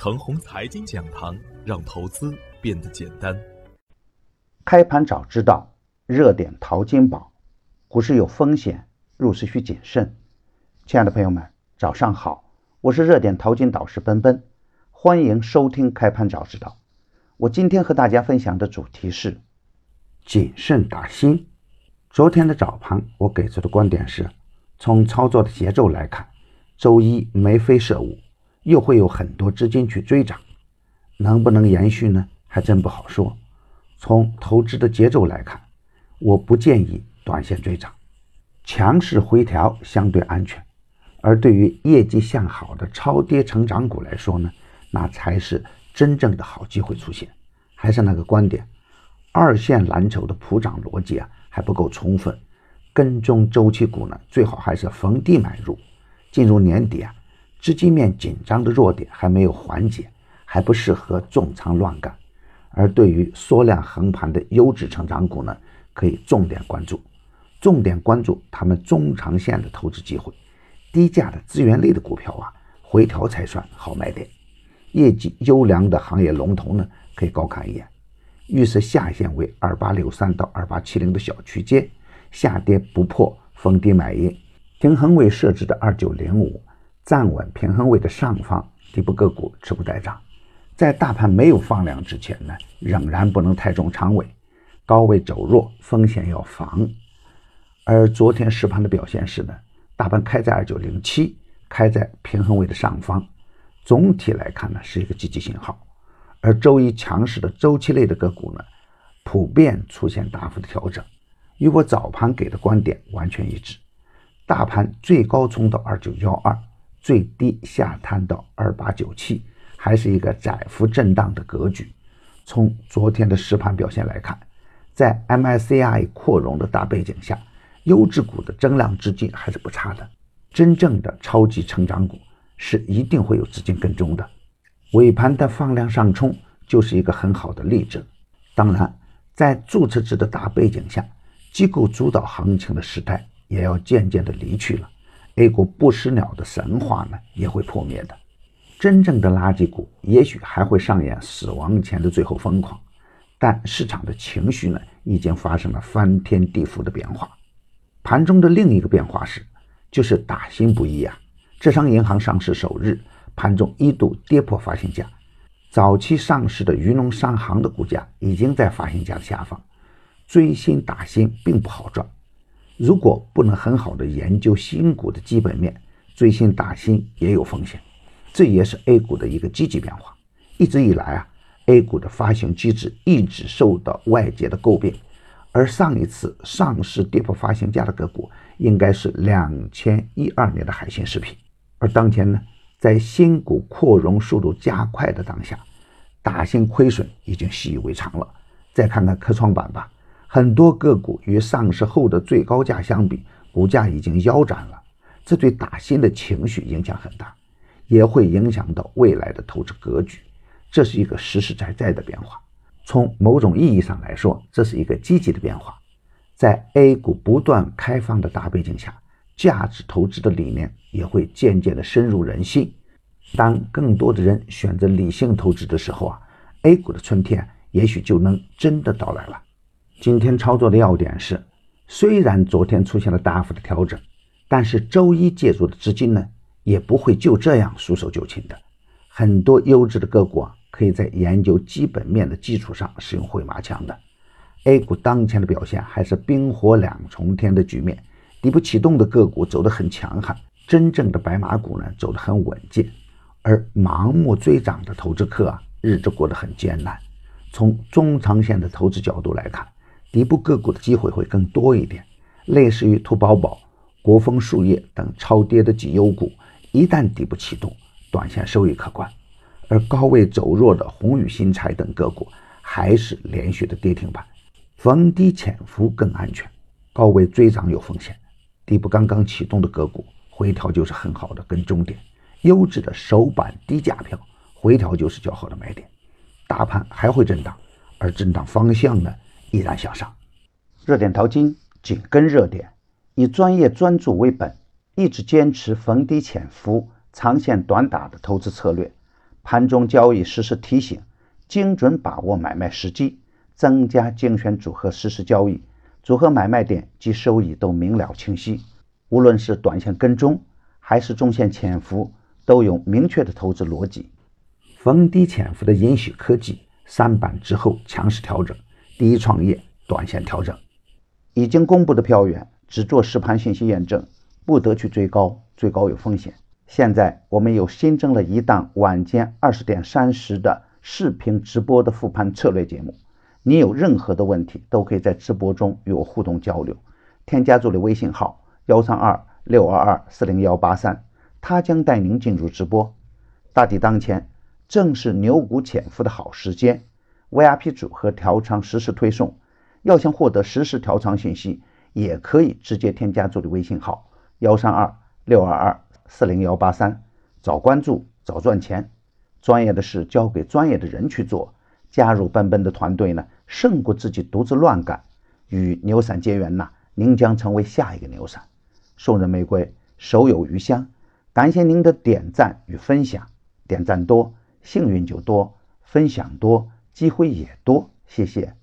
程红财经讲堂，让投资变得简单。开盘早知道，热点淘金宝。股市有风险，入市需谨慎。亲爱的朋友们，早上好，我是热点淘金导师奔奔，欢迎收听开盘早知道。我今天和大家分享的主题是谨慎打新。昨天的早盘，我给出的观点是，从操作的节奏来看，周一眉飞色舞，又会有很多资金去追涨，能不能延续呢？还真不好说。从投资的节奏来看，我不建议。短线追涨，强势回调相对安全，而对于业绩向好的超跌成长股来说呢，那才是真正的好机会出现。还是那个观点，二线蓝筹的普涨逻辑啊还不够充分，跟踪周期股呢最好还是逢低买入。进入年底啊，资金面紧张的弱点还没有缓解，还不适合重仓乱干。而对于缩量横盘的优质成长股呢，可以重点关注。重点关注他们中长线的投资机会，低价的资源类的股票啊，回调才算好买点。业绩优良的行业龙头呢，可以高看一眼。预设下限为二八六三到二八七零的小区间，下跌不破逢低买入。平衡位设置的二九零五，站稳平衡位的上方，底部个股持股待涨。在大盘没有放量之前呢，仍然不能太重仓位，高位走弱风险要防。而昨天实盘的表现是呢，大盘开在二九零七，开在平衡位的上方，总体来看呢是一个积极信号。而周一强势的周期类的个股呢，普遍出现大幅的调整，与我早盘给的观点完全一致。大盘最高冲到二九幺二，最低下探到二八九七，还是一个窄幅震荡的格局。从昨天的实盘表现来看，在 MSCI 扩容的大背景下。优质股的增量资金还是不差的，真正的超级成长股是一定会有资金跟踪的。尾盘的放量上冲就是一个很好的例证。当然，在注册制的大背景下，机构主导行情的时代也要渐渐的离去了，A 股不死鸟的神话呢也会破灭的。真正的垃圾股也许还会上演死亡前的最后疯狂，但市场的情绪呢已经发生了翻天地覆的变化。盘中的另一个变化是，就是打新不易啊！浙商银行上市首日，盘中一度跌破发行价。早期上市的渔农商行的股价已经在发行价的下方，追新打新并不好赚。如果不能很好的研究新股的基本面，追新打新也有风险。这也是 A 股的一个积极变化。一直以来啊，A 股的发行机制一直受到外界的诟病。而上一次上市跌破发行价的个股，应该是两千一二年的海信食品。而当前呢，在新股扩容速度加快的当下，打新亏损已经习以为常了。再看看科创板吧，很多个股与上市后的最高价相比，股价已经腰斩了。这对打新的情绪影响很大，也会影响到未来的投资格局。这是一个实实在在的变化。从某种意义上来说，这是一个积极的变化。在 A 股不断开放的大背景下，价值投资的理念也会渐渐的深入人心。当更多的人选择理性投资的时候啊，A 股的春天也许就能真的到来了。今天操作的要点是，虽然昨天出现了大幅的调整，但是周一介入的资金呢，也不会就这样束手就擒的。很多优质的个股啊。可以在研究基本面的基础上使用回马枪的。A 股当前的表现还是冰火两重天的局面，底部启动的个股走得很强悍，真正的白马股呢走得很稳健，而盲目追涨的投资客啊日子过得很艰难。从中长线的投资角度来看，底部个股的机会会更多一点，类似于兔宝宝、国风树叶等超跌的绩优股，一旦底部启动，短线收益可观。而高位走弱的宏宇新材等个股还是连续的跌停板，逢低潜伏更安全，高位追涨有风险，底部刚刚启动的个股回调就是很好的跟踪点，优质的首板低价票回调就是较好的买点，大盘还会震荡，而震荡方向呢依然向上，热点淘金紧跟热点，以专业专注为本，一直坚持逢低潜伏、长线短打的投资策略。盘中交易实时提醒，精准把握买卖时机，增加精选组合实时交易，组合买卖点及收益都明了清晰。无论是短线跟踪还是中线潜伏，都有明确的投资逻辑。逢低潜伏的银喜科技三板之后强势调整，第一创业短线调整，已经公布的票源只做实盘信息验证，不得去追高，追高有风险。现在我们又新增了一档晚间二十点三十的视频直播的复盘策略节目，你有任何的问题都可以在直播中与我互动交流。添加助理微信号幺三二六二二四零幺八三，他将带您进入直播。大敌当前。正是牛股潜伏的好时间，VIP 组合调仓实时推送。要想获得实时调仓信息，也可以直接添加助理微信号幺三二六二二四零幺八三，早关注早赚钱。专业的事交给专业的人去做，加入奔奔的团队呢，胜过自己独自乱干。与牛散结缘呐，您将成为下一个牛散。送人玫瑰，手有余香。感谢您的点赞与分享，点赞多。幸运就多，分享多，机会也多。谢谢。